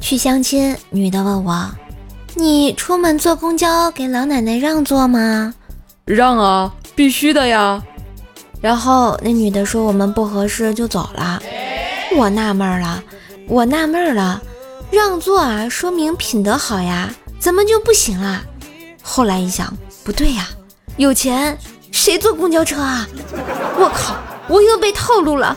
去相亲，女的问我：“你出门坐公交给老奶奶让座吗？”“让啊，必须的呀。”然后那女的说：“我们不合适，就走了。”我纳闷了，我纳闷了，让座啊，说明品德好呀，怎么就不行了？后来一想，不对呀，有钱谁坐公交车啊？我靠，我又被套路了。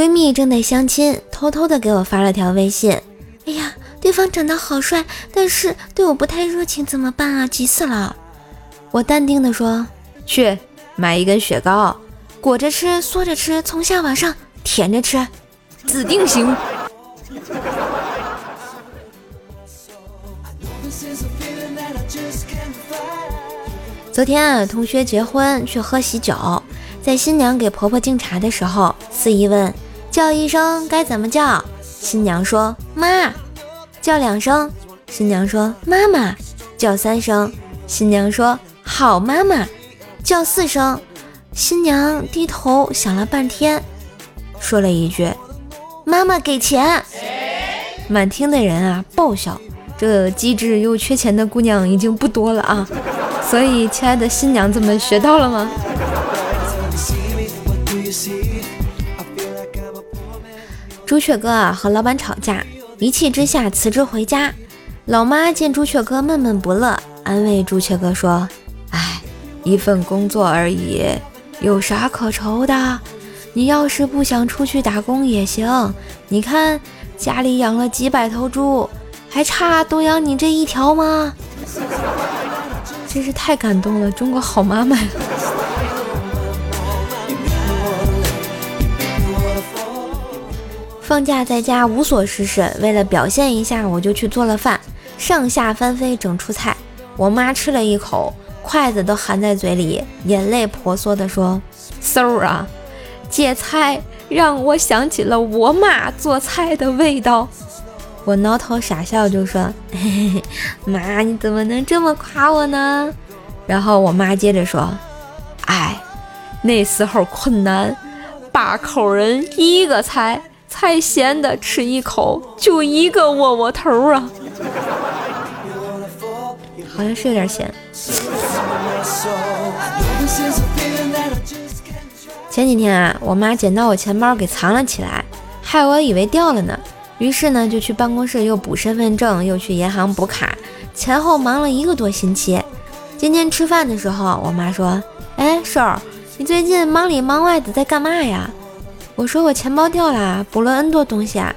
闺蜜正在相亲，偷偷的给我发了条微信。哎呀，对方长得好帅，但是对我不太热情，怎么办啊？急死了！我淡定的说：“去买一根雪糕，裹着吃，缩着吃，从下往上舔着吃，指定行。”昨天啊，同学结婚去喝喜酒，在新娘给婆婆敬茶的时候，司仪问叫一声该怎么叫？新娘说妈。叫两声，新娘说妈妈。叫三声，新娘说好妈妈。叫四声，新娘低头想了半天，说了一句妈妈给钱。满厅的人啊爆笑，这机智又缺钱的姑娘已经不多了啊。所以，亲爱的新娘子们，学到了吗？朱雀哥啊和老板吵架，一气之下辞职回家。老妈见朱雀哥闷闷不乐，安慰朱雀哥说：“哎，一份工作而已，有啥可愁的？你要是不想出去打工也行。你看家里养了几百头猪，还差多养你这一条吗？”真是太感动了，中国好妈妈呀！放假在家无所事事，为了表现一下，我就去做了饭，上下翻飞整出菜。我妈吃了一口，筷子都含在嘴里，眼泪婆娑地说：“嗖啊，这菜让我想起了我妈做菜的味道。”我挠头傻笑，就说：“嘿嘿妈，你怎么能这么夸我呢？”然后我妈接着说：“哎，那时候困难，八口人一个菜，太咸的吃一口就一个窝窝头啊，好像是有点咸。”前几天啊，我妈捡到我钱包给藏了起来，害我以为掉了呢。于是呢，就去办公室又补身份证，又去银行补卡，前后忙了一个多星期。今天吃饭的时候，我妈说：“哎，瘦儿，你最近忙里忙外的在干嘛呀？”我说：“我钱包掉了，补了 N 多东西啊。”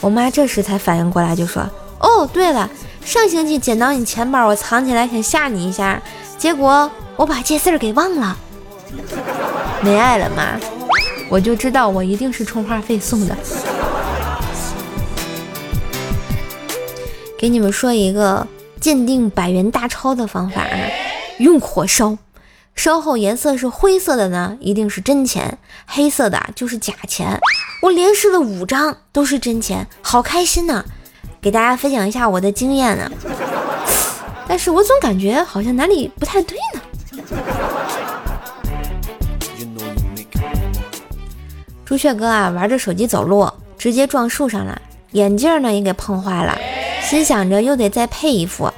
我妈这时才反应过来，就说：“哦，对了，上星期捡到你钱包，我藏起来想吓你一下，结果我把这事儿给忘了。没爱了妈，我就知道我一定是充话费送的。”给你们说一个鉴定百元大钞的方法啊，用火烧，烧后颜色是灰色的呢，一定是真钱；黑色的就是假钱。我连试了五张都是真钱，好开心呢！给大家分享一下我的经验呢，但是我总感觉好像哪里不太对呢。朱雀哥啊，玩着手机走路，直接撞树上了，眼镜呢也给碰坏了。心想着又得再配一副啊，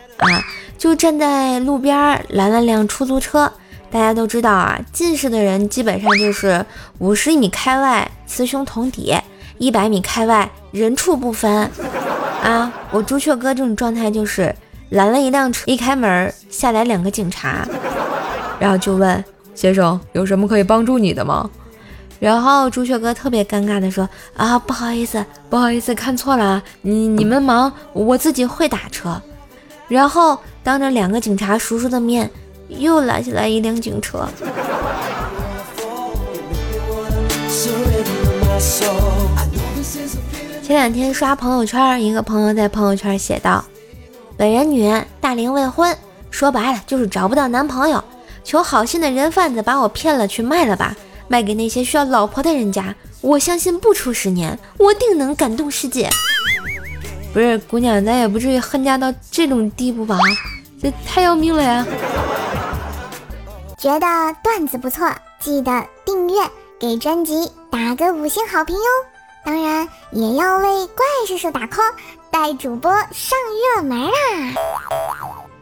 就站在路边拦了辆出租车。大家都知道啊，近视的人基本上就是五十米开外雌雄同体，一百米开外人畜不分啊。我朱雀哥这种状态就是拦了一辆车，一开门下来两个警察，然后就问先生有什么可以帮助你的吗？然后朱雀哥特别尴尬的说：“啊，不好意思，不好意思，看错了，你你们忙，我自己会打车。”然后当着两个警察叔叔的面，又拦下来一辆警车。前两天刷朋友圈，一个朋友在朋友圈写道：“本人女，大龄未婚，说白了就是找不到男朋友，求好心的人贩子把我骗了去卖了吧。”卖给那些需要老婆的人家，我相信不出十年，我定能感动世界。不是姑娘，咱也不至于恨嫁到这种地步吧？这太要命了呀！觉得段子不错，记得订阅，给专辑打个五星好评哟。当然也要为怪兽手打 call，带主播上热门啦！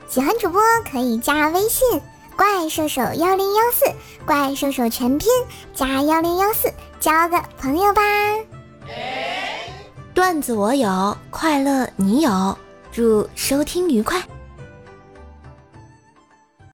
喜欢主播可以加微信“怪兽手幺零幺四”，怪兽手全拼加幺零幺四，交个朋友吧。段子我有，快乐你有，祝收听愉快。